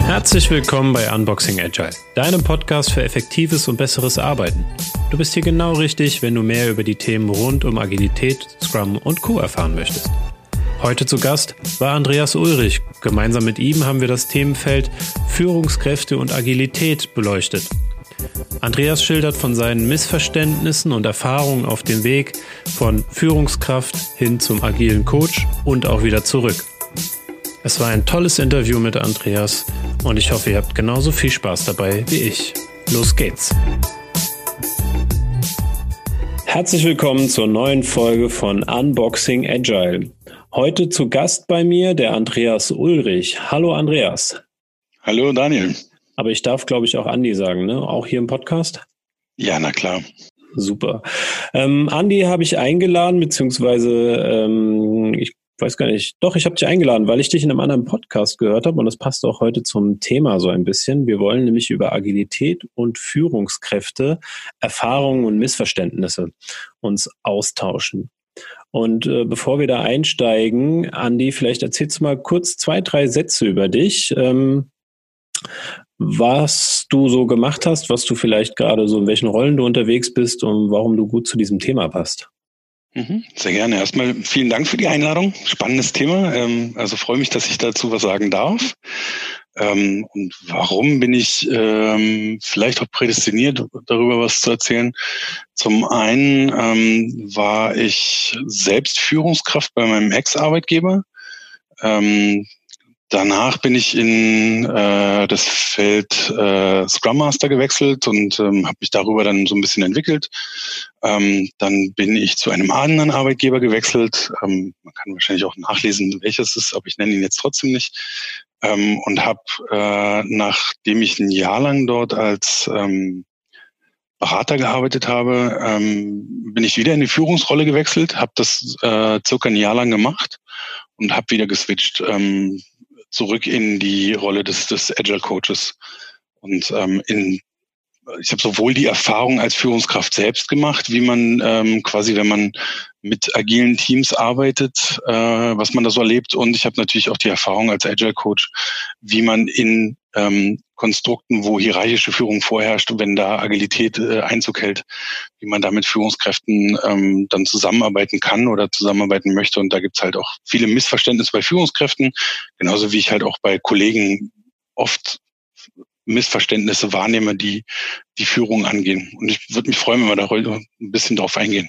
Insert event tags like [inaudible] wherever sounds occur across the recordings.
Herzlich willkommen bei Unboxing Agile, deinem Podcast für effektives und besseres Arbeiten. Du bist hier genau richtig, wenn du mehr über die Themen rund um Agilität, Scrum und Co erfahren möchtest. Heute zu Gast war Andreas Ulrich. Gemeinsam mit ihm haben wir das Themenfeld Führungskräfte und Agilität beleuchtet. Andreas schildert von seinen Missverständnissen und Erfahrungen auf dem Weg von Führungskraft hin zum agilen Coach und auch wieder zurück. Es war ein tolles Interview mit Andreas und ich hoffe, ihr habt genauso viel Spaß dabei wie ich. Los geht's! Herzlich willkommen zur neuen Folge von Unboxing Agile. Heute zu Gast bei mir der Andreas Ulrich. Hallo Andreas. Hallo Daniel. Aber ich darf, glaube ich, auch Andi sagen, ne? Auch hier im Podcast? Ja, na klar. Super. Ähm, Andi habe ich eingeladen, beziehungsweise ähm, ich weiß gar nicht. Doch, ich habe dich eingeladen, weil ich dich in einem anderen Podcast gehört habe und das passt auch heute zum Thema so ein bisschen. Wir wollen nämlich über Agilität und Führungskräfte, Erfahrungen und Missverständnisse uns austauschen. Und äh, bevor wir da einsteigen, Andi, vielleicht erzählst du mal kurz zwei, drei Sätze über dich. Ähm, was du so gemacht hast, was du vielleicht gerade so in welchen Rollen du unterwegs bist und warum du gut zu diesem Thema passt. Mhm, sehr gerne. Erstmal vielen Dank für die Einladung. Spannendes Thema. Ähm, also freue mich, dass ich dazu was sagen darf. Ähm, und warum bin ich ähm, vielleicht auch prädestiniert, darüber was zu erzählen? Zum einen war ich selbst Führungskraft bei meinem Ex-Arbeitgeber. Danach bin ich in äh, das Feld äh, Scrum Master gewechselt und ähm, habe mich darüber dann so ein bisschen entwickelt. Ähm, dann bin ich zu einem anderen Arbeitgeber gewechselt. Ähm, man kann wahrscheinlich auch nachlesen, welches es ist, aber ich nenne ihn jetzt trotzdem nicht. Ähm, und habe, äh, nachdem ich ein Jahr lang dort als ähm, Berater gearbeitet habe, ähm, bin ich wieder in die Führungsrolle gewechselt, habe das äh, circa ein Jahr lang gemacht und habe wieder geswitcht. Ähm, zurück in die Rolle des, des Agile Coaches. Und ähm, in, ich habe sowohl die Erfahrung als Führungskraft selbst gemacht, wie man ähm, quasi, wenn man mit agilen Teams arbeitet, äh, was man da so erlebt. Und ich habe natürlich auch die Erfahrung als Agile Coach, wie man in ähm, Konstrukten, wo hierarchische Führung vorherrscht, wenn da Agilität äh, Einzug hält, wie man da mit Führungskräften ähm, dann zusammenarbeiten kann oder zusammenarbeiten möchte. Und da gibt's halt auch viele Missverständnisse bei Führungskräften, genauso wie ich halt auch bei Kollegen oft Missverständnisse wahrnehme, die die Führung angehen. Und ich würde mich freuen, wenn wir da heute ein bisschen drauf eingehen.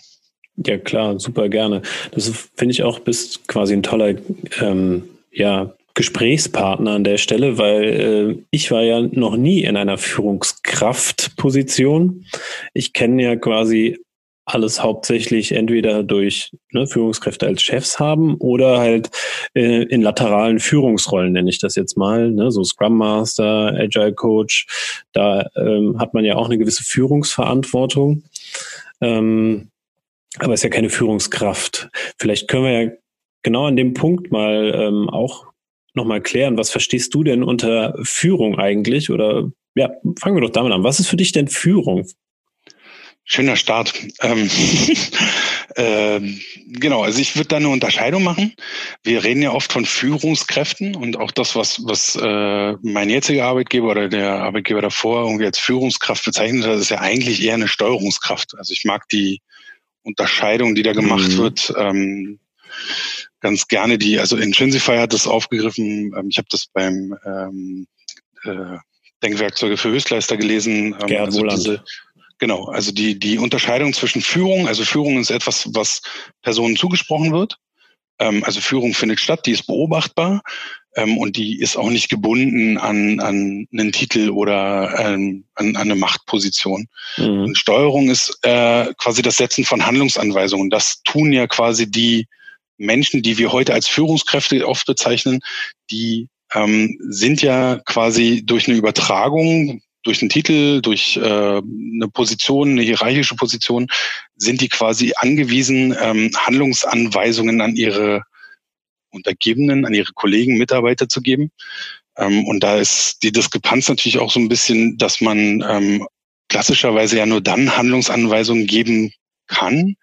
Ja, klar, super gerne. Das finde ich auch bist quasi ein toller ähm, ja, Gesprächspartner an der Stelle, weil äh, ich war ja noch nie in einer Führungskraftposition. Ich kenne ja quasi alles hauptsächlich entweder durch ne, Führungskräfte als Chefs haben oder halt äh, in lateralen Führungsrollen, nenne ich das jetzt mal, ne, so Scrum Master, Agile Coach. Da ähm, hat man ja auch eine gewisse Führungsverantwortung. Ähm, aber ist ja keine Führungskraft. Vielleicht können wir ja genau an dem Punkt mal ähm, auch nochmal klären, was verstehst du denn unter Führung eigentlich? Oder ja, fangen wir doch damit an. Was ist für dich denn Führung? Schöner Start. Ähm, [laughs] äh, genau, also ich würde da eine Unterscheidung machen. Wir reden ja oft von Führungskräften und auch das, was, was äh, mein jetziger Arbeitgeber oder der Arbeitgeber davor irgendwie als Führungskraft bezeichnet hat, ist ja eigentlich eher eine Steuerungskraft. Also ich mag die Unterscheidung, die da gemacht mhm. wird. Ähm, ganz gerne die, also Intrinsify hat das aufgegriffen, ähm, ich habe das beim ähm, äh, Denkwerkzeuge für Höchstleister gelesen. Ähm, Gerhard also diese, genau, also die, die Unterscheidung zwischen Führung, also Führung ist etwas, was Personen zugesprochen wird. Ähm, also Führung findet statt, die ist beobachtbar ähm, und die ist auch nicht gebunden an, an einen Titel oder ähm, an, an eine Machtposition. Mhm. Steuerung ist äh, quasi das Setzen von Handlungsanweisungen. Das tun ja quasi die Menschen, die wir heute als Führungskräfte oft bezeichnen, die ähm, sind ja quasi durch eine Übertragung, durch einen Titel, durch äh, eine Position, eine hierarchische Position, sind die quasi angewiesen, ähm, Handlungsanweisungen an ihre Untergebenen, an ihre Kollegen, Mitarbeiter zu geben. Ähm, und da ist die Diskrepanz natürlich auch so ein bisschen, dass man ähm, klassischerweise ja nur dann Handlungsanweisungen geben kann,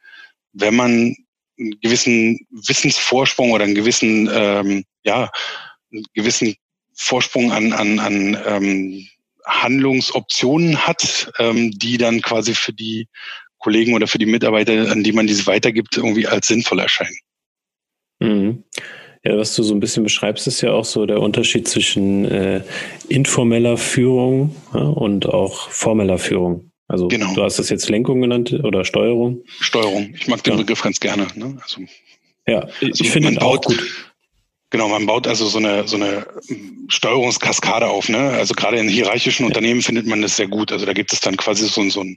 wenn man einen gewissen Wissensvorsprung oder einen gewissen, ähm, ja, einen gewissen Vorsprung an, an, an ähm, Handlungsoptionen hat, ähm, die dann quasi für die Kollegen oder für die Mitarbeiter, an die man diese weitergibt, irgendwie als sinnvoll erscheinen. Mhm. Ja, was du so ein bisschen beschreibst, ist ja auch so der Unterschied zwischen äh, informeller Führung ja, und auch formeller Führung. Also genau. du hast das jetzt Lenkung genannt oder Steuerung. Steuerung. Ich mag den ja. Begriff ganz gerne. Ne? Also, ja, ich also finde ihn auch gut. Genau, man baut also so eine, so eine Steuerungskaskade auf. Ne? Also gerade in hierarchischen Unternehmen findet man das sehr gut. Also da gibt es dann quasi so, so einen,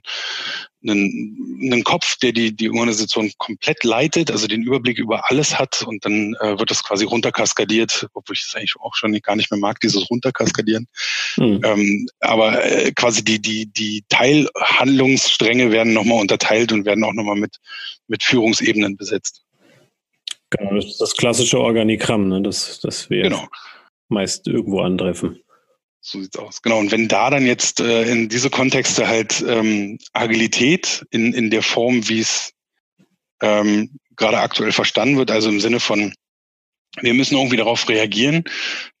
einen, einen Kopf, der die, die Organisation komplett leitet, also den Überblick über alles hat und dann äh, wird das quasi runterkaskadiert, obwohl ich das eigentlich auch schon gar nicht mehr mag, dieses Runterkaskadieren. Mhm. Ähm, aber äh, quasi die, die, die Teilhandlungsstränge werden nochmal unterteilt und werden auch nochmal mit, mit Führungsebenen besetzt. Genau, das, das klassische Organigramm, ne, das, das wir genau. meist irgendwo antreffen. So sieht's aus. Genau. Und wenn da dann jetzt äh, in diese Kontexte halt ähm, Agilität in, in der Form, wie es ähm, gerade aktuell verstanden wird, also im Sinne von, wir müssen irgendwie darauf reagieren,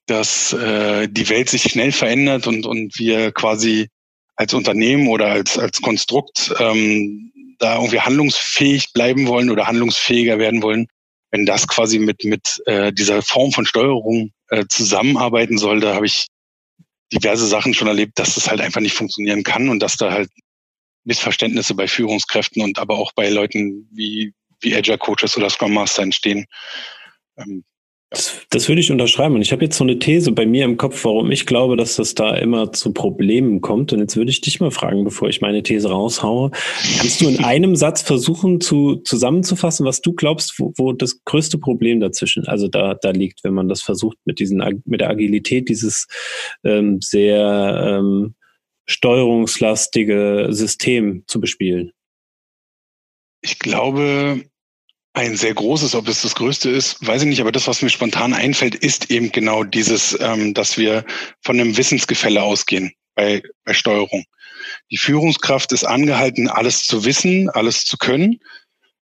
dass äh, die Welt sich schnell verändert und, und wir quasi als Unternehmen oder als, als Konstrukt ähm, da irgendwie handlungsfähig bleiben wollen oder handlungsfähiger werden wollen, wenn das quasi mit, mit äh, dieser Form von Steuerung äh, zusammenarbeiten soll, da habe ich diverse Sachen schon erlebt, dass das halt einfach nicht funktionieren kann und dass da halt Missverständnisse bei Führungskräften und aber auch bei Leuten wie, wie Agile Coaches oder Scrum Master entstehen. Ähm, das, das würde ich unterschreiben. Und ich habe jetzt so eine These bei mir im Kopf, warum ich glaube, dass das da immer zu Problemen kommt. Und jetzt würde ich dich mal fragen, bevor ich meine These raushaue. Kannst du in einem Satz versuchen zu, zusammenzufassen, was du glaubst, wo, wo das größte Problem dazwischen, also da, da liegt, wenn man das versucht, mit diesen, mit der Agilität dieses ähm, sehr ähm, steuerungslastige System zu bespielen? Ich glaube, ein sehr großes, ob es das größte ist, weiß ich nicht, aber das, was mir spontan einfällt, ist eben genau dieses, ähm, dass wir von einem Wissensgefälle ausgehen bei, bei Steuerung. Die Führungskraft ist angehalten, alles zu wissen, alles zu können.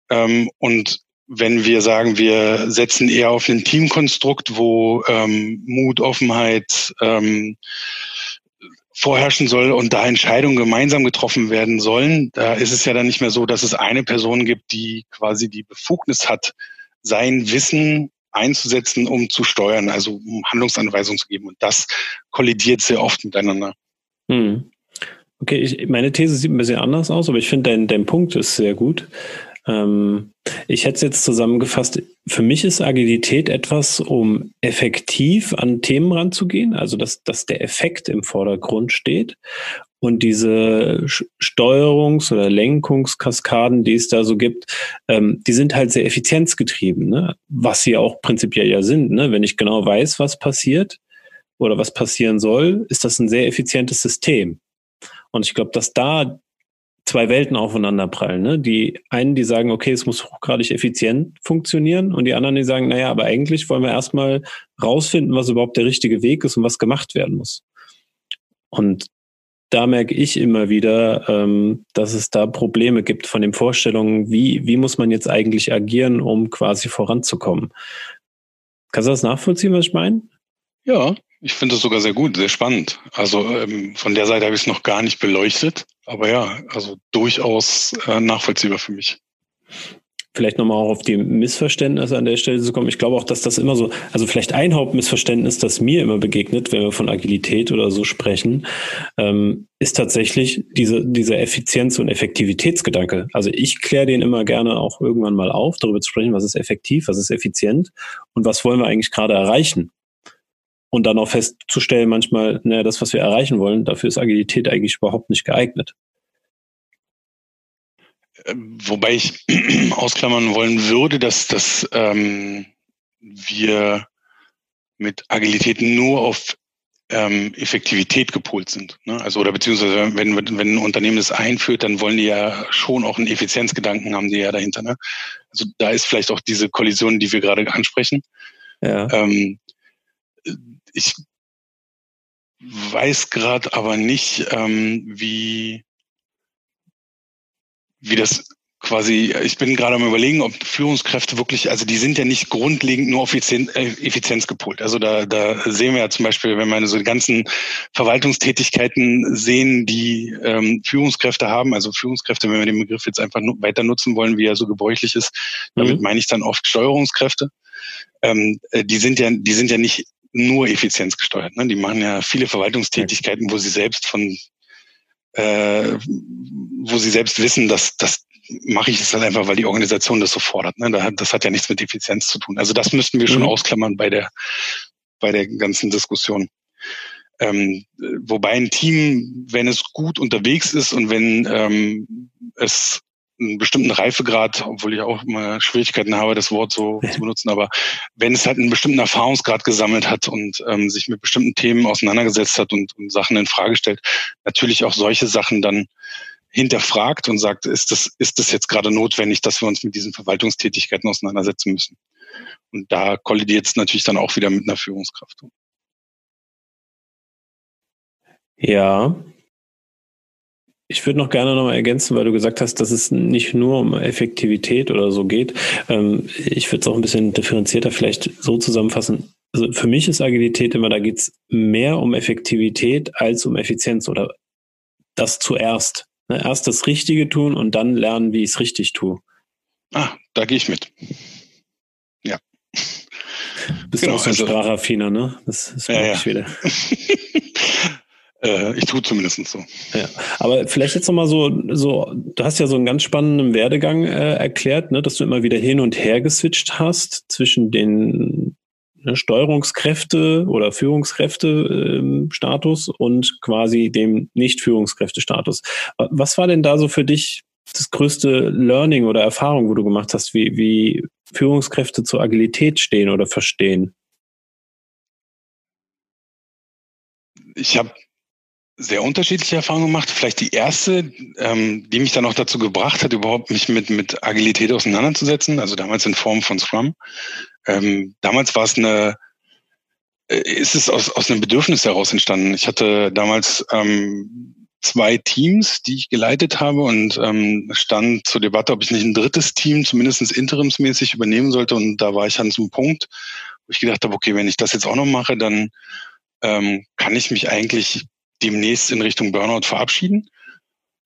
Ähm, und wenn wir sagen, wir setzen eher auf ein Teamkonstrukt, wo ähm, Mut, Offenheit, ähm, vorherrschen soll und da Entscheidungen gemeinsam getroffen werden sollen, da ist es ja dann nicht mehr so, dass es eine Person gibt, die quasi die Befugnis hat, sein Wissen einzusetzen, um zu steuern, also um Handlungsanweisungen zu geben. Und das kollidiert sehr oft miteinander. Hm. Okay, ich, meine These sieht ein bisschen anders aus, aber ich finde, dein, dein Punkt ist sehr gut. Ähm, ich hätte es jetzt zusammengefasst, für mich ist Agilität etwas, um effektiv an Themen ranzugehen, also dass, dass der Effekt im Vordergrund steht. Und diese Steuerungs- oder Lenkungskaskaden, die es da so gibt, ähm, die sind halt sehr effizienzgetrieben, ne? was sie auch prinzipiell ja sind. Ne? Wenn ich genau weiß, was passiert oder was passieren soll, ist das ein sehr effizientes System. Und ich glaube, dass da zwei Welten aufeinander prallen. Ne? Die einen, die sagen, okay, es muss hochgradig effizient funktionieren und die anderen, die sagen, naja, aber eigentlich wollen wir erstmal rausfinden, was überhaupt der richtige Weg ist und was gemacht werden muss. Und da merke ich immer wieder, ähm, dass es da Probleme gibt von den Vorstellungen, wie, wie muss man jetzt eigentlich agieren, um quasi voranzukommen. Kannst du das nachvollziehen, was ich meine? Ja, ich finde es sogar sehr gut, sehr spannend. Also ähm, von der Seite habe ich es noch gar nicht beleuchtet, aber ja, also durchaus äh, nachvollziehbar für mich. Vielleicht nochmal auch auf die Missverständnisse an der Stelle zu kommen. Ich glaube auch, dass das immer so, also vielleicht ein Hauptmissverständnis, das mir immer begegnet, wenn wir von Agilität oder so sprechen, ähm, ist tatsächlich diese, dieser Effizienz- und Effektivitätsgedanke. Also ich kläre den immer gerne auch irgendwann mal auf, darüber zu sprechen, was ist effektiv, was ist effizient und was wollen wir eigentlich gerade erreichen und dann auch festzustellen, manchmal, naja, das, was wir erreichen wollen, dafür ist Agilität eigentlich überhaupt nicht geeignet. Ähm, wobei ich [clears throat] ausklammern wollen würde, dass, dass ähm, wir mit Agilität nur auf ähm, Effektivität gepolt sind. Ne? Also oder beziehungsweise wenn, wenn ein Unternehmen das einführt, dann wollen die ja schon auch einen Effizienzgedanken haben, die ja dahinter. Ne? Also da ist vielleicht auch diese Kollision, die wir gerade ansprechen. Ja. Ähm, ich weiß gerade aber nicht, ähm, wie, wie das quasi, ich bin gerade am überlegen, ob Führungskräfte wirklich, also die sind ja nicht grundlegend nur Effizienz, äh, Effizienz gepolt. Also da, da sehen wir ja zum Beispiel, wenn wir so die ganzen Verwaltungstätigkeiten sehen, die ähm, Führungskräfte haben, also Führungskräfte, wenn wir den Begriff jetzt einfach weiter nutzen wollen, wie er so gebräuchlich ist, damit mhm. meine ich dann oft Steuerungskräfte. Ähm, äh, die sind ja, die sind ja nicht nur effizienzgesteuert. Ne? Die machen ja viele Verwaltungstätigkeiten, wo sie selbst von äh, wo sie selbst wissen, dass, dass mache ich es halt einfach, weil die Organisation das so fordert. Ne? Das hat ja nichts mit Effizienz zu tun. Also das müssten wir schon mhm. ausklammern bei der, bei der ganzen Diskussion. Ähm, wobei ein Team, wenn es gut unterwegs ist und wenn ähm, es einen bestimmten Reifegrad, obwohl ich auch immer Schwierigkeiten habe, das Wort so [laughs] zu benutzen, aber wenn es halt einen bestimmten Erfahrungsgrad gesammelt hat und ähm, sich mit bestimmten Themen auseinandergesetzt hat und, und Sachen in Frage stellt, natürlich auch solche Sachen dann hinterfragt und sagt, ist das, ist das jetzt gerade notwendig, dass wir uns mit diesen Verwaltungstätigkeiten auseinandersetzen müssen? Und da kollidiert es natürlich dann auch wieder mit einer Führungskraft. Ja. Ich würde noch gerne noch mal ergänzen, weil du gesagt hast, dass es nicht nur um Effektivität oder so geht. Ähm, ich würde es auch ein bisschen differenzierter vielleicht so zusammenfassen. Also für mich ist Agilität immer, da geht es mehr um Effektivität als um Effizienz oder das zuerst. Ne, erst das Richtige tun und dann lernen, wie ich es richtig tue. Ah, da gehe ich mit. Ja. Bist genau, du auch so ein also, Sprachaffiner, ne? Das, das ja, ja. wieder. [laughs] äh, ich tue zumindest so. Ja, aber vielleicht jetzt nochmal so, so, du hast ja so einen ganz spannenden Werdegang äh, erklärt, ne, dass du immer wieder hin und her geswitcht hast zwischen den Ne, Steuerungskräfte oder Führungskräfte-Status und quasi dem Nicht-Führungskräfte-Status. Was war denn da so für dich das größte Learning oder Erfahrung, wo du gemacht hast, wie, wie Führungskräfte zur Agilität stehen oder verstehen? Ich habe sehr unterschiedliche Erfahrungen gemacht. Vielleicht die erste, ähm, die mich dann auch dazu gebracht hat, überhaupt mich mit, mit Agilität auseinanderzusetzen, also damals in Form von Scrum. Ähm, damals war es eine, äh, ist es aus, aus einem Bedürfnis heraus entstanden. Ich hatte damals ähm, zwei Teams, die ich geleitet habe und ähm, stand zur Debatte, ob ich nicht ein drittes Team zumindest interimsmäßig übernehmen sollte. Und da war ich an so einem Punkt, wo ich gedacht habe, okay, wenn ich das jetzt auch noch mache, dann ähm, kann ich mich eigentlich demnächst in Richtung Burnout verabschieden.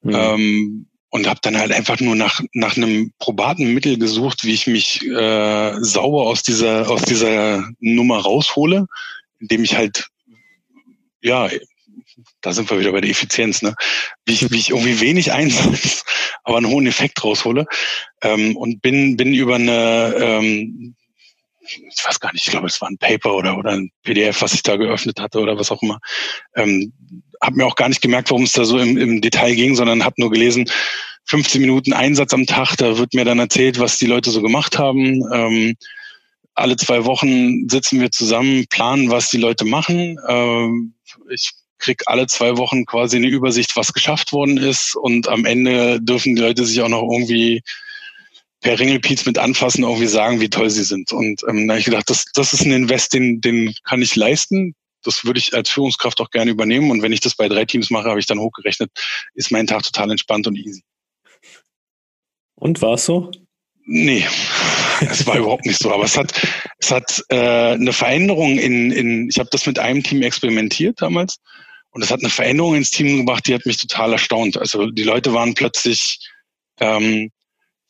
Mhm. Ähm, und habe dann halt einfach nur nach nach einem probaten Mittel gesucht, wie ich mich äh, sauber aus dieser aus dieser Nummer raushole, indem ich halt ja da sind wir wieder bei der Effizienz, ne? Wie ich, [laughs] wie ich irgendwie wenig einsetze, aber einen hohen Effekt raushole. Ähm, und bin, bin über eine, ähm, ich weiß gar nicht, ich glaube, es war ein Paper oder, oder ein PDF, was ich da geöffnet hatte oder was auch immer, ähm, habe mir auch gar nicht gemerkt, worum es da so im, im Detail ging, sondern habe nur gelesen, 15 Minuten Einsatz am Tag, da wird mir dann erzählt, was die Leute so gemacht haben. Ähm, alle zwei Wochen sitzen wir zusammen, planen, was die Leute machen. Ähm, ich krieg alle zwei Wochen quasi eine Übersicht, was geschafft worden ist. Und am Ende dürfen die Leute sich auch noch irgendwie per Ringelpiez mit anfassen, irgendwie sagen, wie toll sie sind. Und ähm, da habe ich gedacht, das, das ist ein Invest, den, den kann ich leisten das würde ich als Führungskraft auch gerne übernehmen. Und wenn ich das bei drei Teams mache, habe ich dann hochgerechnet, ist mein Tag total entspannt und easy. Und war es so? Nee, [laughs] es war überhaupt nicht so. Aber es hat, es hat äh, eine Veränderung in, in ich habe das mit einem Team experimentiert damals. Und es hat eine Veränderung ins Team gebracht, die hat mich total erstaunt. Also die Leute waren plötzlich ähm,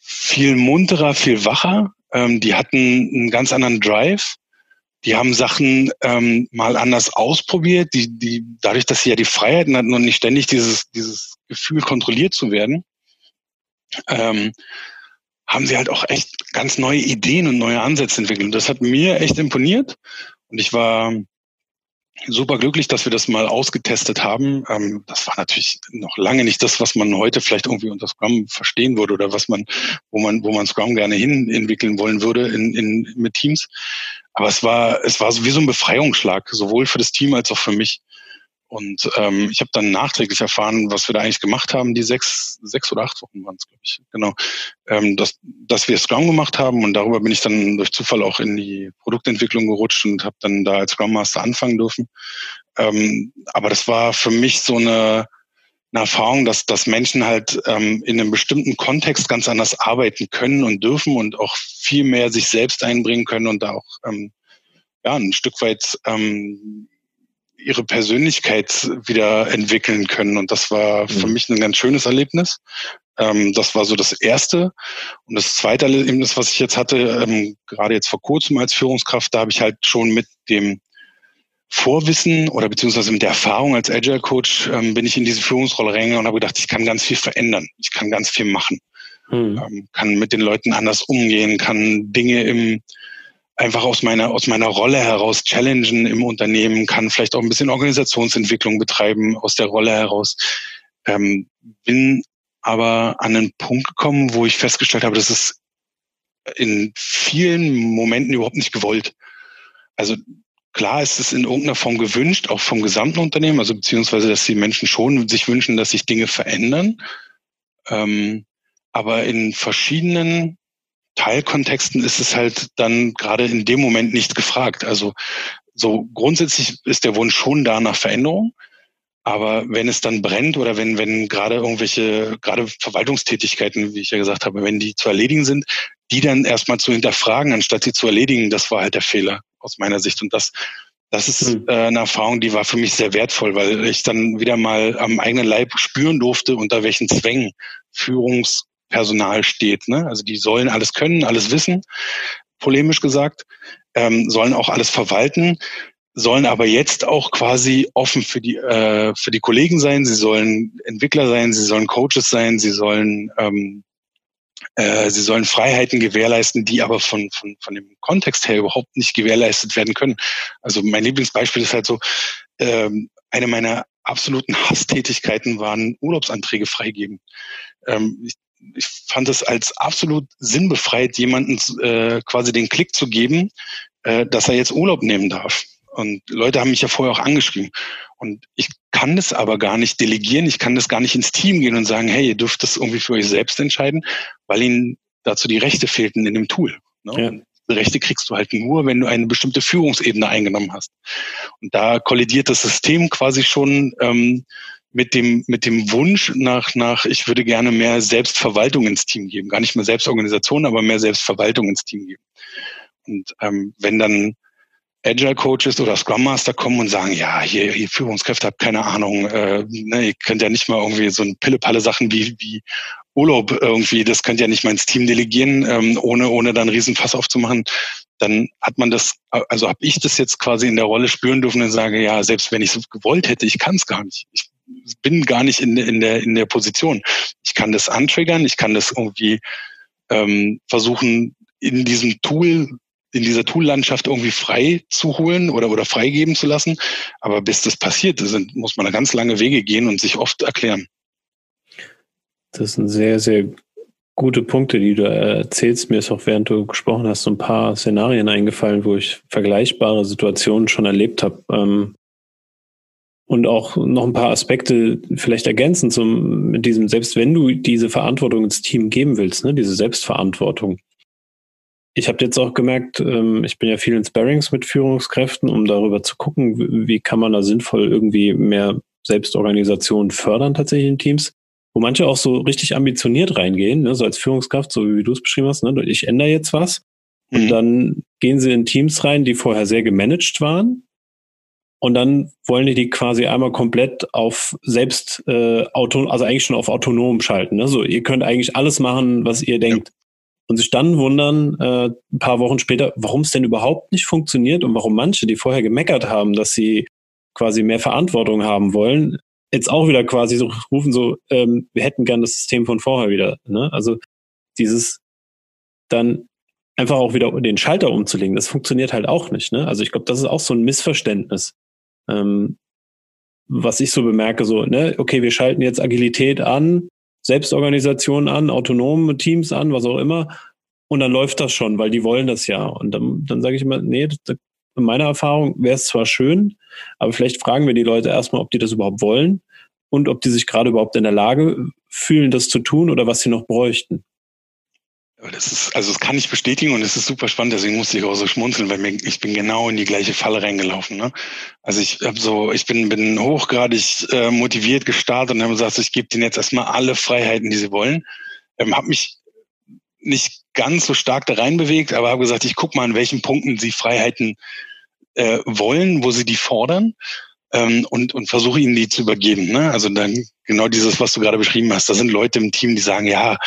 viel munterer, viel wacher. Ähm, die hatten einen ganz anderen Drive die haben Sachen ähm, mal anders ausprobiert, die, die, dadurch, dass sie ja die Freiheiten hatten und nicht ständig dieses, dieses Gefühl kontrolliert zu werden, ähm, haben sie halt auch echt ganz neue Ideen und neue Ansätze entwickelt. Und das hat mir echt imponiert. Und ich war super glücklich, dass wir das mal ausgetestet haben. Ähm, das war natürlich noch lange nicht das, was man heute vielleicht irgendwie unter Scrum verstehen würde oder was man, wo man, wo man Scrum gerne hin entwickeln wollen würde in, in, mit Teams. Aber es war, es war so wie so ein Befreiungsschlag, sowohl für das Team als auch für mich. Und ähm, ich habe dann nachträglich erfahren, was wir da eigentlich gemacht haben, die sechs, sechs oder acht Wochen waren es, glaube ich. Genau. Ähm, dass, dass wir Scrum gemacht haben und darüber bin ich dann durch Zufall auch in die Produktentwicklung gerutscht und habe dann da als Scrum Master anfangen dürfen. Ähm, aber das war für mich so eine eine Erfahrung, dass, dass Menschen halt ähm, in einem bestimmten Kontext ganz anders arbeiten können und dürfen und auch viel mehr sich selbst einbringen können und da auch ähm, ja, ein Stück weit ähm, ihre Persönlichkeit wieder entwickeln können. Und das war für mhm. mich ein ganz schönes Erlebnis. Ähm, das war so das Erste. Und das Zweite Erlebnis, was ich jetzt hatte, ähm, gerade jetzt vor kurzem als Führungskraft, da habe ich halt schon mit dem Vorwissen oder beziehungsweise mit der Erfahrung als Agile Coach ähm, bin ich in diese Führungsrolle reingegangen und habe gedacht, ich kann ganz viel verändern. Ich kann ganz viel machen. Mhm. Ähm, kann mit den Leuten anders umgehen, kann Dinge im einfach aus meiner, aus meiner Rolle heraus challengen im Unternehmen, kann vielleicht auch ein bisschen Organisationsentwicklung betreiben aus der Rolle heraus. Ähm, bin aber an einen Punkt gekommen, wo ich festgestellt habe, das ist in vielen Momenten überhaupt nicht gewollt. Also klar ist es in irgendeiner Form gewünscht, auch vom gesamten Unternehmen, also beziehungsweise, dass die Menschen schon sich wünschen, dass sich Dinge verändern. Ähm, aber in verschiedenen Teilkontexten ist es halt dann gerade in dem Moment nicht gefragt. Also so grundsätzlich ist der Wunsch schon da nach Veränderung. Aber wenn es dann brennt oder wenn, wenn gerade irgendwelche, gerade Verwaltungstätigkeiten, wie ich ja gesagt habe, wenn die zu erledigen sind, die dann erstmal zu hinterfragen, anstatt sie zu erledigen, das war halt der Fehler aus meiner Sicht. Und das, das ist hm. äh, eine Erfahrung, die war für mich sehr wertvoll, weil ich dann wieder mal am eigenen Leib spüren durfte, unter welchen Zwängen Führungs- Personal steht. Ne? Also die sollen alles können, alles wissen, polemisch gesagt, ähm, sollen auch alles verwalten, sollen aber jetzt auch quasi offen für die äh, für die Kollegen sein. Sie sollen Entwickler sein, sie sollen Coaches sein, sie sollen ähm, äh, sie sollen Freiheiten gewährleisten, die aber von, von, von dem Kontext her überhaupt nicht gewährleistet werden können. Also mein Lieblingsbeispiel ist halt so, ähm, eine meiner absoluten Hasstätigkeiten waren Urlaubsanträge freigeben. Ähm, ich ich fand es als absolut sinnbefreit, jemanden äh, quasi den Klick zu geben, äh, dass er jetzt Urlaub nehmen darf. Und Leute haben mich ja vorher auch angeschrieben. Und ich kann das aber gar nicht delegieren. Ich kann das gar nicht ins Team gehen und sagen, hey, ihr dürft das irgendwie für euch selbst entscheiden, weil ihnen dazu die Rechte fehlten in dem Tool. Ne? Ja. Rechte kriegst du halt nur, wenn du eine bestimmte Führungsebene eingenommen hast. Und da kollidiert das System quasi schon ähm, mit dem, mit dem Wunsch nach, nach, ich würde gerne mehr Selbstverwaltung ins Team geben. Gar nicht mehr Selbstorganisation, aber mehr Selbstverwaltung ins Team geben. Und ähm, wenn dann Agile Coaches oder Scrum Master kommen und sagen, ja, hier, ihr Führungskräfte habt keine Ahnung, äh, ne, ihr könnt ja nicht mal irgendwie so ein Pille-Palle Sachen wie, wie Urlaub irgendwie, das könnt ihr nicht mal ins Team delegieren, ähm, ohne, ohne dann Riesenfass aufzumachen, dann hat man das, also habe ich das jetzt quasi in der Rolle spüren dürfen und sage, ja, selbst wenn ich es gewollt hätte, ich kann es gar nicht. Ich bin gar nicht in, in, der, in der Position. Ich kann das antriggern, ich kann das irgendwie ähm, versuchen, in diesem Tool, in dieser Tool-Landschaft irgendwie frei zu holen oder, oder freigeben zu lassen. Aber bis das passiert, sind, muss man ganz lange Wege gehen und sich oft erklären. Das sind sehr, sehr gute Punkte, die du erzählst. Mir ist auch, während du gesprochen hast, so ein paar Szenarien eingefallen, wo ich vergleichbare Situationen schon erlebt habe. Ähm, und auch noch ein paar Aspekte vielleicht ergänzen zum mit diesem, selbst wenn du diese Verantwortung ins Team geben willst, ne, diese Selbstverantwortung. Ich habe jetzt auch gemerkt, ähm, ich bin ja viel in Sparrings mit Führungskräften, um darüber zu gucken, wie kann man da sinnvoll irgendwie mehr Selbstorganisation fördern tatsächlich in Teams, wo manche auch so richtig ambitioniert reingehen, ne, so als Führungskraft, so wie du es beschrieben hast, ne, ich ändere jetzt was. Und mhm. dann gehen sie in Teams rein, die vorher sehr gemanagt waren und dann wollen die die quasi einmal komplett auf selbst, äh, auto, also eigentlich schon auf autonom schalten. Ne? So, ihr könnt eigentlich alles machen, was ihr denkt. Ja. Und sich dann wundern, äh, ein paar Wochen später, warum es denn überhaupt nicht funktioniert und warum manche, die vorher gemeckert haben, dass sie quasi mehr Verantwortung haben wollen, jetzt auch wieder quasi so rufen so, ähm, wir hätten gern das System von vorher wieder. Ne? Also dieses dann einfach auch wieder den Schalter umzulegen, das funktioniert halt auch nicht. Ne? Also ich glaube, das ist auch so ein Missverständnis ähm, was ich so bemerke, so, ne, okay, wir schalten jetzt Agilität an, Selbstorganisation an, autonome Teams an, was auch immer, und dann läuft das schon, weil die wollen das ja. Und dann, dann sage ich immer, nee, das, in meiner Erfahrung wäre es zwar schön, aber vielleicht fragen wir die Leute erstmal, ob die das überhaupt wollen und ob die sich gerade überhaupt in der Lage fühlen, das zu tun oder was sie noch bräuchten. Das ist, also das kann ich bestätigen und es ist super spannend, deswegen musste ich auch so schmunzeln, weil mir, ich bin genau in die gleiche Falle reingelaufen. Ne? Also ich habe so, ich bin, bin hochgradig äh, motiviert gestartet und habe gesagt, ich gebe denen jetzt erstmal alle Freiheiten, die sie wollen. Ähm, habe mich nicht ganz so stark da reinbewegt, aber habe gesagt, ich gucke mal, an welchen Punkten sie Freiheiten äh, wollen, wo sie die fordern ähm, und, und versuche ihnen die zu übergeben. Ne? Also dann genau dieses, was du gerade beschrieben hast. Da sind Leute im Team, die sagen, ja,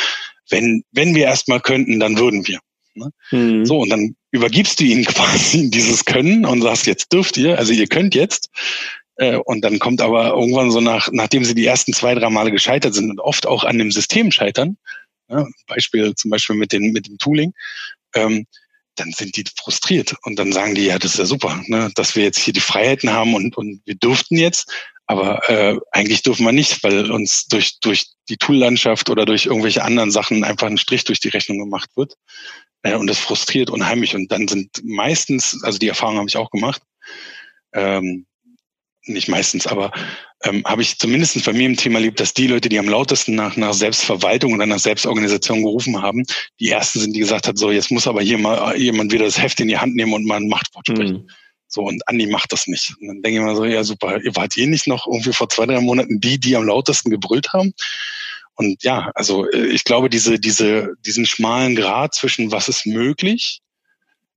wenn, wenn wir erstmal könnten, dann würden wir. Ne? Mhm. So, und dann übergibst du ihnen [laughs] quasi dieses Können und sagst, jetzt dürft ihr, also ihr könnt jetzt. Äh, und dann kommt aber irgendwann so nach, nachdem sie die ersten zwei, drei Male gescheitert sind und oft auch an dem System scheitern, ne? Beispiel zum Beispiel mit, den, mit dem Tooling, ähm, dann sind die frustriert und dann sagen die, ja, das ist ja super, ne, dass wir jetzt hier die Freiheiten haben und, und wir dürften jetzt, aber äh, eigentlich dürfen wir nicht, weil uns durch, durch die Toollandschaft oder durch irgendwelche anderen Sachen einfach ein Strich durch die Rechnung gemacht wird. Äh, und das frustriert unheimlich. Und dann sind meistens, also die Erfahrung habe ich auch gemacht, ähm, nicht meistens, aber ähm, habe ich zumindest bei mir im Thema erlebt, dass die Leute, die am lautesten nach, nach Selbstverwaltung oder nach Selbstorganisation gerufen haben, die ersten sind, die gesagt hat, so jetzt muss aber hier mal jemand wieder das Heft in die Hand nehmen und mal ein Machtwort sprechen. Mhm. So, und Andi macht das nicht. Und dann denke ich mir so, ja super, ihr wart eh nicht noch irgendwie vor zwei, drei Monaten die, die am lautesten gebrüllt haben. Und ja, also äh, ich glaube, diese, diese, diesen schmalen Grad zwischen was ist möglich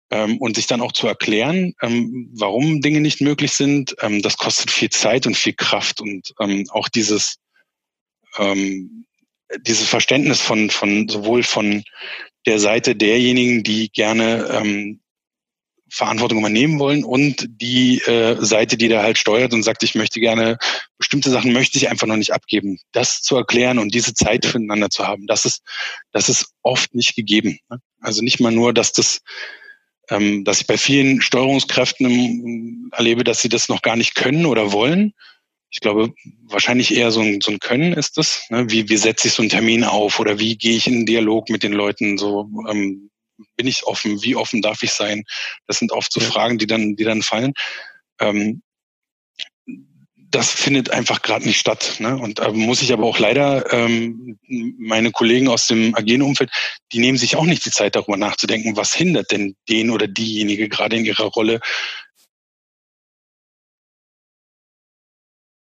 ähm, und sich dann auch zu erklären, ähm, warum Dinge nicht möglich sind, ähm, das kostet viel Zeit und viel Kraft und ähm, auch dieses ähm, dieses Verständnis von von sowohl von der Seite derjenigen, die gerne ähm, Verantwortung übernehmen wollen und die äh, Seite, die da halt steuert und sagt, ich möchte gerne bestimmte Sachen möchte ich einfach noch nicht abgeben. Das zu erklären und diese Zeit füreinander zu haben, das ist das ist oft nicht gegeben. Ne? Also nicht mal nur, dass das ähm, dass ich bei vielen Steuerungskräften erlebe, dass sie das noch gar nicht können oder wollen. Ich glaube, wahrscheinlich eher so ein, so ein Können ist das. Ne? Wie, wie setze ich so einen Termin auf oder wie gehe ich in einen Dialog mit den Leuten? So ähm, bin ich offen? Wie offen darf ich sein? Das sind oft so ja. Fragen, die dann, die dann fallen. Ähm, das findet einfach gerade nicht statt. Ne? Und da muss ich aber auch leider ähm, meine Kollegen aus dem agilen Umfeld, die nehmen sich auch nicht die Zeit, darüber nachzudenken, was hindert denn den oder diejenige gerade in ihrer Rolle,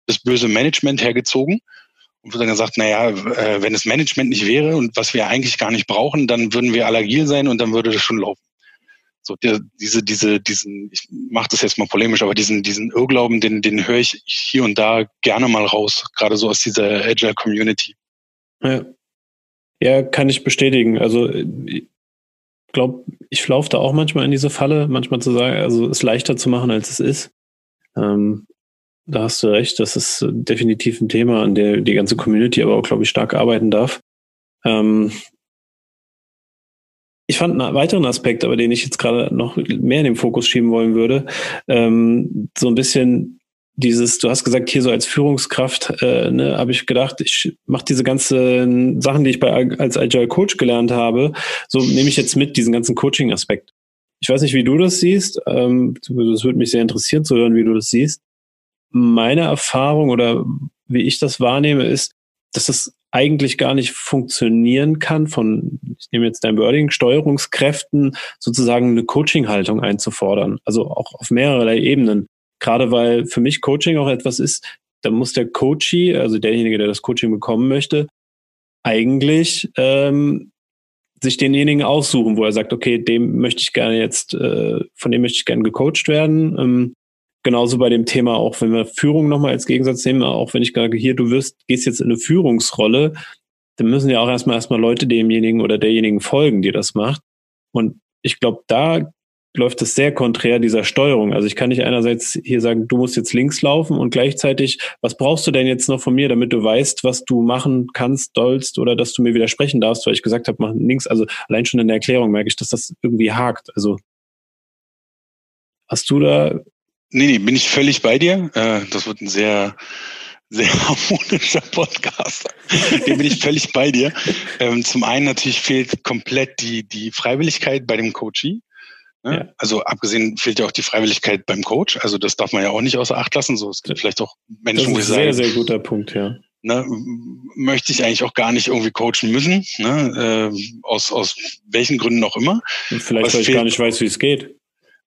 das böse Management hergezogen und wird dann gesagt, naja, äh, wenn das Management nicht wäre und was wir eigentlich gar nicht brauchen, dann würden wir allergil sein und dann würde das schon laufen. So der, diese, diese, diesen, ich mache das jetzt mal polemisch, aber diesen, diesen Irrglauben, den, den höre ich hier und da gerne mal raus, gerade so aus dieser Agile Community. Ja. ja, kann ich bestätigen. Also ich glaube, ich laufe da auch manchmal in diese Falle, manchmal zu sagen, also es leichter zu machen, als es ist. Ähm, da hast du recht, das ist definitiv ein Thema, an der die ganze Community aber auch, glaube ich, stark arbeiten darf. Ähm, ich fand einen weiteren Aspekt, aber den ich jetzt gerade noch mehr in den Fokus schieben wollen würde, ähm, so ein bisschen dieses, du hast gesagt, hier so als Führungskraft, äh, ne, habe ich gedacht, ich mache diese ganzen Sachen, die ich bei als Agile Coach gelernt habe, so nehme ich jetzt mit, diesen ganzen Coaching-Aspekt. Ich weiß nicht, wie du das siehst. Ähm, das würde mich sehr interessieren zu hören, wie du das siehst. Meine Erfahrung oder wie ich das wahrnehme, ist, dass es eigentlich gar nicht funktionieren kann, von, ich nehme jetzt dein Wording, Steuerungskräften sozusagen eine Coaching-Haltung einzufordern. Also auch auf mehrerlei Ebenen. Gerade weil für mich Coaching auch etwas ist, da muss der Coachee, also derjenige, der das Coaching bekommen möchte, eigentlich ähm, sich denjenigen aussuchen, wo er sagt, okay, dem möchte ich gerne jetzt, äh, von dem möchte ich gerne gecoacht werden. Ähm, Genauso bei dem Thema auch, wenn wir Führung nochmal als Gegensatz nehmen, auch wenn ich sage, hier, du wirst, gehst jetzt in eine Führungsrolle, dann müssen ja auch erstmal erstmal Leute demjenigen oder derjenigen folgen, die das macht. Und ich glaube, da läuft es sehr konträr dieser Steuerung. Also ich kann nicht einerseits hier sagen, du musst jetzt links laufen und gleichzeitig, was brauchst du denn jetzt noch von mir, damit du weißt, was du machen kannst, sollst oder dass du mir widersprechen darfst, weil ich gesagt habe, mach links. Also allein schon in der Erklärung merke ich, dass das irgendwie hakt. Also hast du da Nee, nee, bin ich völlig bei dir. Äh, das wird ein sehr, sehr [laughs] harmonischer Podcast. Den bin ich völlig bei dir. Ähm, zum einen natürlich fehlt komplett die, die Freiwilligkeit bei dem Coachee. Ne? Ja. Also abgesehen fehlt ja auch die Freiwilligkeit beim Coach. Also das darf man ja auch nicht außer Acht lassen. So, es gibt vielleicht auch Menschen, das ist wo ich sehr, sehr guter Punkt, ja. ne, möchte ich eigentlich auch gar nicht irgendwie coachen müssen, ne, äh, aus, aus welchen Gründen auch immer. Und vielleicht, weil ich gar nicht weiß, wie es geht.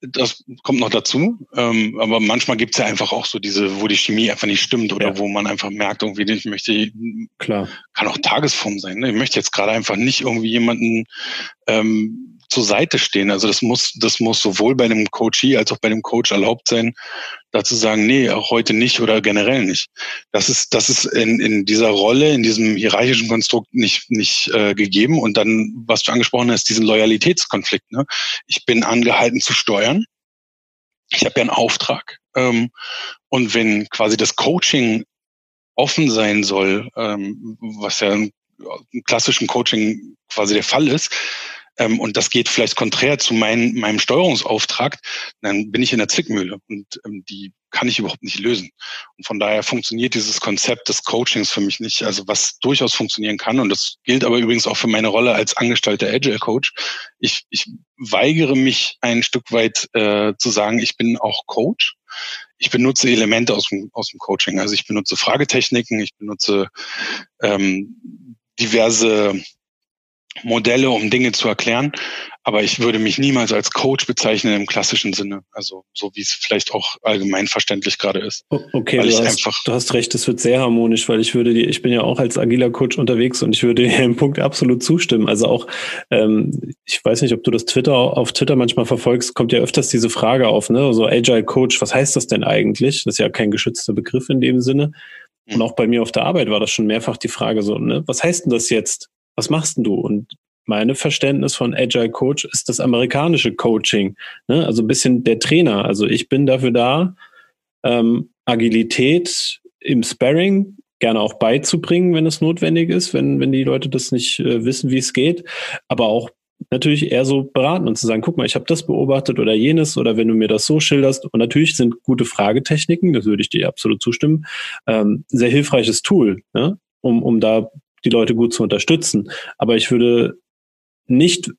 Das kommt noch dazu. Ähm, aber manchmal gibt es ja einfach auch so diese, wo die Chemie einfach nicht stimmt oder ja. wo man einfach merkt, irgendwie, ich möchte, klar, kann auch Tagesform sein. Ne? Ich möchte jetzt gerade einfach nicht irgendwie jemanden ähm, zur Seite stehen. Also das muss, das muss sowohl bei einem Coachee als auch bei dem Coach erlaubt sein, dazu sagen, nee, auch heute nicht oder generell nicht. Das ist, das ist in, in dieser Rolle, in diesem hierarchischen Konstrukt nicht, nicht äh, gegeben. Und dann, was du angesprochen hast, diesen Loyalitätskonflikt. Ne? Ich bin angehalten zu steuern. Ich habe ja einen Auftrag. Ähm, und wenn quasi das Coaching offen sein soll, ähm, was ja im klassischen Coaching quasi der Fall ist, ähm, und das geht vielleicht konträr zu mein, meinem Steuerungsauftrag, dann bin ich in der Zwickmühle und ähm, die kann ich überhaupt nicht lösen. Und von daher funktioniert dieses Konzept des Coachings für mich nicht. Also was durchaus funktionieren kann, und das gilt aber übrigens auch für meine Rolle als angestellter Agile Coach. Ich, ich weigere mich ein Stück weit äh, zu sagen, ich bin auch Coach. Ich benutze Elemente aus dem, aus dem Coaching. Also ich benutze Fragetechniken, ich benutze ähm, diverse Modelle, um Dinge zu erklären. Aber ich würde mich niemals als Coach bezeichnen im klassischen Sinne. Also so wie es vielleicht auch allgemein verständlich gerade ist. Okay, weil du, hast, einfach du hast recht, es wird sehr harmonisch, weil ich würde dir, ich bin ja auch als agiler Coach unterwegs und ich würde dir im Punkt absolut zustimmen. Also auch, ähm, ich weiß nicht, ob du das Twitter auf Twitter manchmal verfolgst, kommt ja öfters diese Frage auf, ne? So Agile Coach, was heißt das denn eigentlich? Das ist ja kein geschützter Begriff in dem Sinne. Und hm. auch bei mir auf der Arbeit war das schon mehrfach die Frage so, ne, was heißt denn das jetzt? Was machst denn du? Und meine Verständnis von Agile Coach ist das amerikanische Coaching. Ne? Also ein bisschen der Trainer. Also ich bin dafür da, ähm, Agilität im Sparring gerne auch beizubringen, wenn es notwendig ist, wenn, wenn die Leute das nicht äh, wissen, wie es geht. Aber auch natürlich eher so beraten und zu sagen, guck mal, ich habe das beobachtet oder jenes oder wenn du mir das so schilderst. Und natürlich sind gute Fragetechniken, das würde ich dir absolut zustimmen, ähm, sehr hilfreiches Tool, ne? um, um da die Leute gut zu unterstützen. Aber ich würde nicht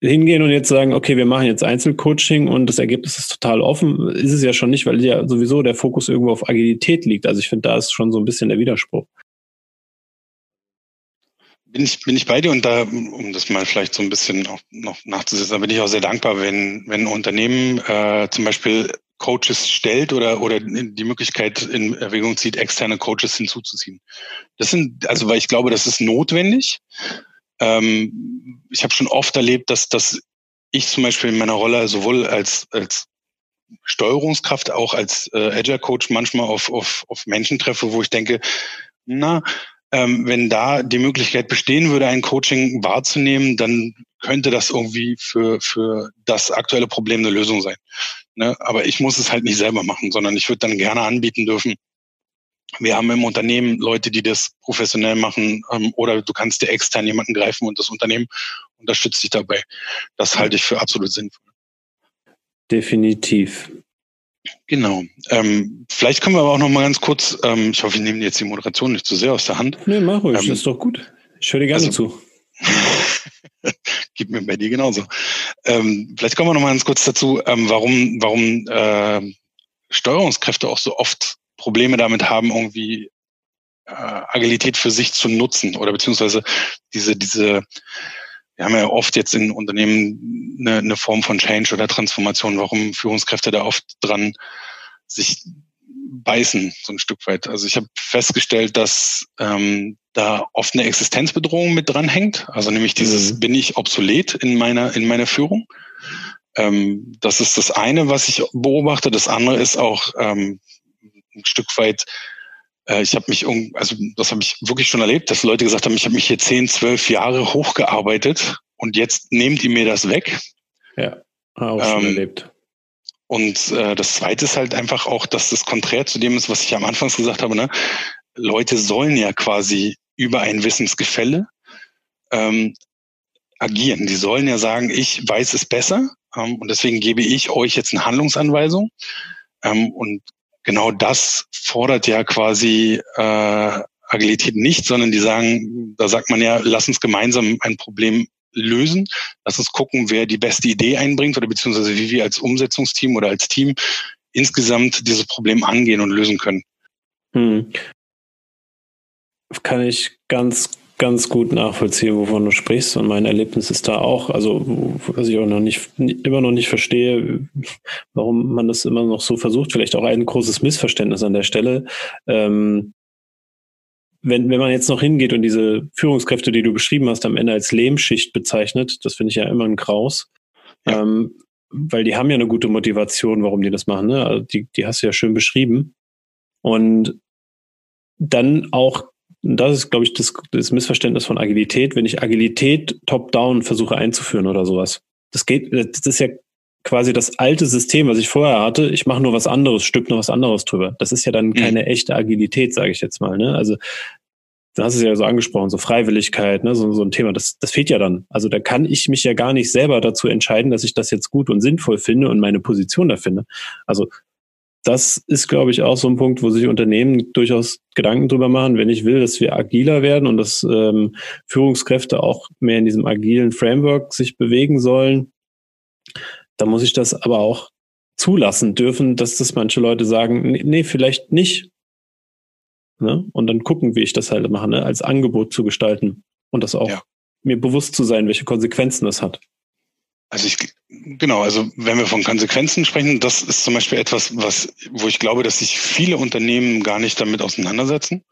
hingehen und jetzt sagen, okay, wir machen jetzt Einzelcoaching und das Ergebnis ist total offen, ist es ja schon nicht, weil ja sowieso der Fokus irgendwo auf Agilität liegt. Also ich finde, da ist schon so ein bisschen der Widerspruch. Bin ich, bin ich bei dir und da, um das mal vielleicht so ein bisschen auch noch nachzusetzen, da bin ich auch sehr dankbar, wenn, wenn Unternehmen äh, zum Beispiel Coaches stellt oder, oder die Möglichkeit in Erwägung zieht, externe Coaches hinzuzuziehen. Das sind, also weil ich glaube, das ist notwendig. Ähm, ich habe schon oft erlebt, dass, dass ich zum Beispiel in meiner Rolle sowohl als, als Steuerungskraft, auch als äh, Agile Coach manchmal auf, auf, auf Menschen treffe, wo ich denke, na, ähm, wenn da die Möglichkeit bestehen würde, ein Coaching wahrzunehmen, dann könnte das irgendwie für, für das aktuelle Problem eine Lösung sein. Ne? Aber ich muss es halt nicht selber machen, sondern ich würde dann gerne anbieten dürfen. Wir haben im Unternehmen Leute, die das professionell machen, ähm, oder du kannst dir extern jemanden greifen und das Unternehmen unterstützt dich dabei. Das halte ich für absolut sinnvoll. Definitiv. Genau. Ähm, vielleicht können wir aber auch noch mal ganz kurz, ähm, ich hoffe, ich nehme jetzt die Moderation nicht zu sehr aus der Hand. Nee, mach ruhig, ähm, das ist doch gut. Ich höre dir gerne also, zu. [laughs] Gib mir bei dir genauso. Ähm, vielleicht kommen wir noch mal ganz kurz dazu, ähm, warum, warum äh, Steuerungskräfte auch so oft Probleme damit haben, irgendwie äh, Agilität für sich zu nutzen oder beziehungsweise diese, diese wir haben ja oft jetzt in Unternehmen eine, eine Form von Change oder Transformation, warum Führungskräfte da oft dran sich beißen, so ein Stück weit. Also ich habe festgestellt, dass ähm, da oft eine Existenzbedrohung mit dran hängt. Also nämlich dieses, mhm. bin ich obsolet in meiner, in meiner Führung? Ähm, das ist das eine, was ich beobachte. Das andere ist auch ähm, ein Stück weit ich habe mich, also das habe ich wirklich schon erlebt, dass Leute gesagt haben, ich habe mich hier zehn, zwölf Jahre hochgearbeitet und jetzt nehmt ihr mir das weg. Ja, auch schon ähm, erlebt. Und äh, das Zweite ist halt einfach auch, dass das konträr zu dem ist, was ich am Anfang gesagt habe. Ne? Leute sollen ja quasi über ein Wissensgefälle ähm, agieren. Die sollen ja sagen, ich weiß es besser ähm, und deswegen gebe ich euch jetzt eine Handlungsanweisung. Ähm, und genau das fordert ja quasi äh, Agilität nicht, sondern die sagen, da sagt man ja, lass uns gemeinsam ein Problem lösen. Lass uns gucken, wer die beste Idee einbringt oder beziehungsweise wie wir als Umsetzungsteam oder als Team insgesamt dieses Problem angehen und lösen können. Hm. kann ich ganz, ganz gut nachvollziehen, wovon du sprichst. Und mein Erlebnis ist da auch, also was ich auch noch nicht, immer noch nicht verstehe, warum man das immer noch so versucht. Vielleicht auch ein großes Missverständnis an der Stelle. Ähm, wenn, wenn man jetzt noch hingeht und diese Führungskräfte, die du beschrieben hast, am Ende als Lehmschicht bezeichnet, das finde ich ja immer ein Graus. Ja. Ähm, weil die haben ja eine gute Motivation, warum die das machen. Ne? Also die, die hast du ja schön beschrieben. Und dann auch, das ist, glaube ich, das, das Missverständnis von Agilität, wenn ich Agilität top-down versuche einzuführen oder sowas. Das geht, das ist ja quasi das alte System, was ich vorher hatte. Ich mache nur was anderes, stück nur was anderes drüber. Das ist ja dann mhm. keine mhm. echte Agilität, sage ich jetzt mal. Ne? Also du hast es ja so angesprochen, so Freiwilligkeit, ne, so, so ein Thema, das, das fehlt ja dann. Also da kann ich mich ja gar nicht selber dazu entscheiden, dass ich das jetzt gut und sinnvoll finde und meine Position da finde. Also das ist, glaube ich, auch so ein Punkt, wo sich Unternehmen durchaus Gedanken drüber machen, wenn ich will, dass wir agiler werden und dass ähm, Führungskräfte auch mehr in diesem agilen Framework sich bewegen sollen, dann muss ich das aber auch zulassen dürfen, dass das manche Leute sagen, nee, nee vielleicht nicht, Ne? Und dann gucken, wie ich das halt mache, ne? als Angebot zu gestalten und das auch ja. mir bewusst zu sein, welche Konsequenzen das hat. Also ich, genau, also wenn wir von Konsequenzen sprechen, das ist zum Beispiel etwas, was, wo ich glaube, dass sich viele Unternehmen gar nicht damit auseinandersetzen.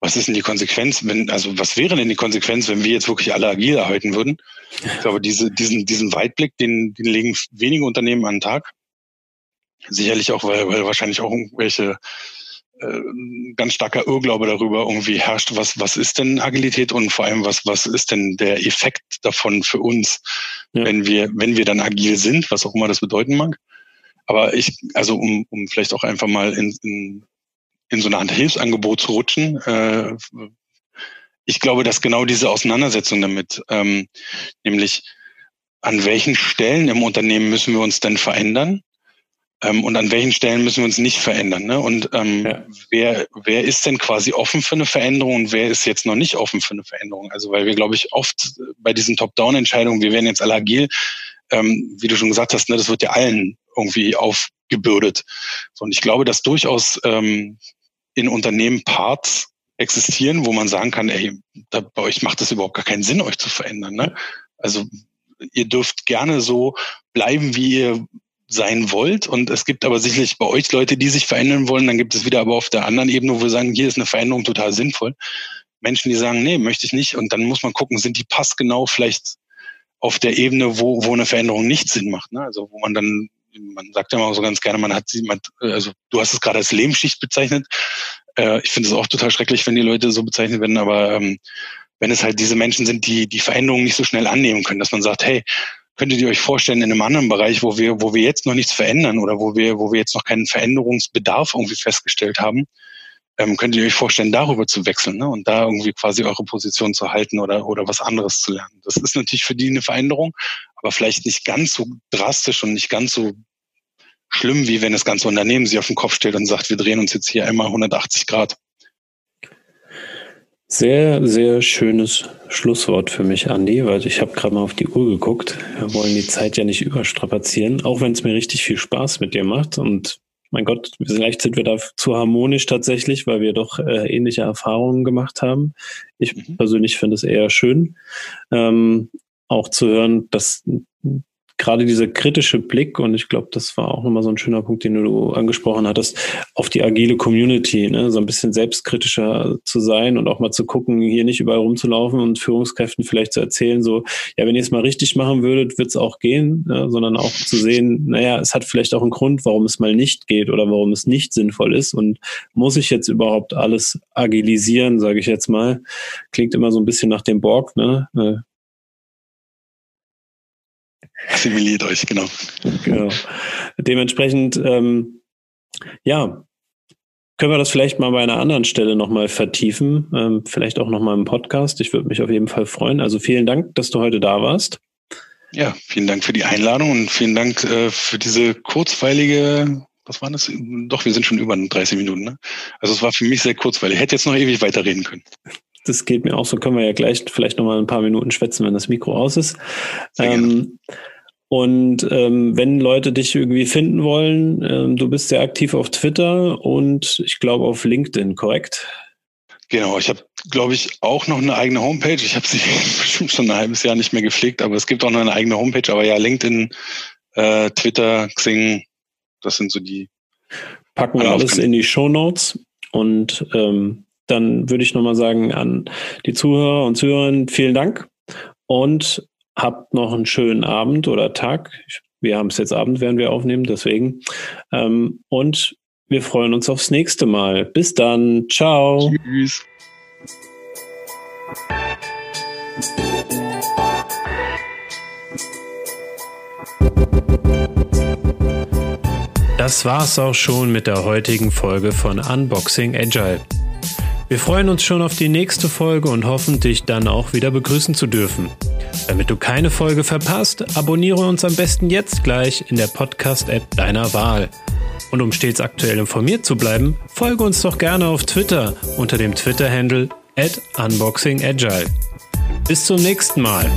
Was ist denn die Konsequenz, wenn, also was wäre denn die Konsequenz, wenn wir jetzt wirklich alle agil erhalten würden? Ich glaube, diese, diesen, diesen Weitblick, den, den legen wenige Unternehmen an den Tag. Sicherlich auch, weil, weil wahrscheinlich auch irgendwelche ganz starker Irrglaube darüber irgendwie herrscht, was, was ist denn Agilität und vor allem, was, was ist denn der Effekt davon für uns, ja. wenn wir, wenn wir dann agil sind, was auch immer das bedeuten mag. Aber ich, also um, um vielleicht auch einfach mal in, in, in so eine Art Hilfsangebot zu rutschen, äh, ich glaube, dass genau diese Auseinandersetzung damit, ähm, nämlich an welchen Stellen im Unternehmen müssen wir uns denn verändern? Ähm, und an welchen Stellen müssen wir uns nicht verändern? Ne? Und ähm, ja. wer, wer ist denn quasi offen für eine Veränderung und wer ist jetzt noch nicht offen für eine Veränderung? Also weil wir, glaube ich, oft bei diesen Top-Down-Entscheidungen, wir werden jetzt alle agil, ähm, wie du schon gesagt hast, ne, das wird ja allen irgendwie aufgebürdet. So, und ich glaube, dass durchaus ähm, in Unternehmen Parts existieren, wo man sagen kann, ey, da, bei euch macht es überhaupt gar keinen Sinn, euch zu verändern. Ne? Also ihr dürft gerne so bleiben, wie ihr sein wollt. Und es gibt aber sicherlich bei euch Leute, die sich verändern wollen. Dann gibt es wieder aber auf der anderen Ebene, wo wir sagen, hier ist eine Veränderung total sinnvoll. Menschen, die sagen, nee, möchte ich nicht. Und dann muss man gucken, sind die passgenau vielleicht auf der Ebene, wo, wo eine Veränderung nicht Sinn macht. Ne? Also wo man dann, man sagt ja immer so ganz gerne, man hat sie, man, also du hast es gerade als Lehmschicht bezeichnet. Äh, ich finde es auch total schrecklich, wenn die Leute so bezeichnet werden, aber ähm, wenn es halt diese Menschen sind, die die Veränderungen nicht so schnell annehmen können, dass man sagt, hey, könntet ihr euch vorstellen, in einem anderen Bereich, wo wir, wo wir jetzt noch nichts verändern oder wo wir, wo wir jetzt noch keinen Veränderungsbedarf irgendwie festgestellt haben, ähm, könntet ihr euch vorstellen, darüber zu wechseln ne? und da irgendwie quasi eure Position zu halten oder, oder was anderes zu lernen. Das ist natürlich für die eine Veränderung, aber vielleicht nicht ganz so drastisch und nicht ganz so schlimm, wie wenn das ganze Unternehmen sich auf den Kopf stellt und sagt, wir drehen uns jetzt hier einmal 180 Grad. Sehr, sehr schönes Schlusswort für mich, Andi, weil ich habe gerade mal auf die Uhr geguckt. Wir wollen die Zeit ja nicht überstrapazieren, auch wenn es mir richtig viel Spaß mit dir macht. Und mein Gott, vielleicht sind wir da zu harmonisch tatsächlich, weil wir doch äh, ähnliche Erfahrungen gemacht haben. Ich mhm. persönlich finde es eher schön, ähm, auch zu hören, dass gerade dieser kritische Blick, und ich glaube, das war auch nochmal so ein schöner Punkt, den du angesprochen hattest, auf die agile Community, ne? so ein bisschen selbstkritischer zu sein und auch mal zu gucken, hier nicht überall rumzulaufen und Führungskräften vielleicht zu erzählen, so, ja, wenn ihr es mal richtig machen würdet, wird es auch gehen, ne? sondern auch zu sehen, naja, es hat vielleicht auch einen Grund, warum es mal nicht geht oder warum es nicht sinnvoll ist und muss ich jetzt überhaupt alles agilisieren, sage ich jetzt mal. Klingt immer so ein bisschen nach dem Borg, ne? Assimiliert euch, genau. genau. Dementsprechend, ähm, ja, können wir das vielleicht mal bei einer anderen Stelle nochmal vertiefen, ähm, vielleicht auch nochmal im Podcast. Ich würde mich auf jeden Fall freuen. Also vielen Dank, dass du heute da warst. Ja, vielen Dank für die Einladung und vielen Dank äh, für diese kurzweilige, was war das? Doch, wir sind schon über 30 Minuten. Ne? Also es war für mich sehr kurzweilig. Ich hätte jetzt noch ewig weiterreden können. Das geht mir auch so. Können wir ja gleich vielleicht nochmal ein paar Minuten schwätzen, wenn das Mikro aus ist. Ähm, und ähm, wenn Leute dich irgendwie finden wollen, ähm, du bist sehr aktiv auf Twitter und ich glaube auf LinkedIn, korrekt? Genau, ich habe, glaube ich, auch noch eine eigene Homepage. Ich habe sie bestimmt schon ein halbes Jahr nicht mehr gepflegt, aber es gibt auch noch eine eigene Homepage. Aber ja, LinkedIn, äh, Twitter, Xing, das sind so die. Packen wir alles in die Show Notes und ähm, dann würde ich nochmal sagen an die Zuhörer und Zuhörerinnen, vielen Dank und habt noch einen schönen Abend oder Tag. Wir haben es jetzt Abend, werden wir aufnehmen, deswegen. Ähm, und wir freuen uns aufs nächste Mal. Bis dann. Ciao. Tschüss. Das war's auch schon mit der heutigen Folge von Unboxing Agile. Wir freuen uns schon auf die nächste Folge und hoffen, dich dann auch wieder begrüßen zu dürfen. Damit du keine Folge verpasst, abonniere uns am besten jetzt gleich in der Podcast-App deiner Wahl. Und um stets aktuell informiert zu bleiben, folge uns doch gerne auf Twitter unter dem Twitter-Handle at unboxingagile. Bis zum nächsten Mal.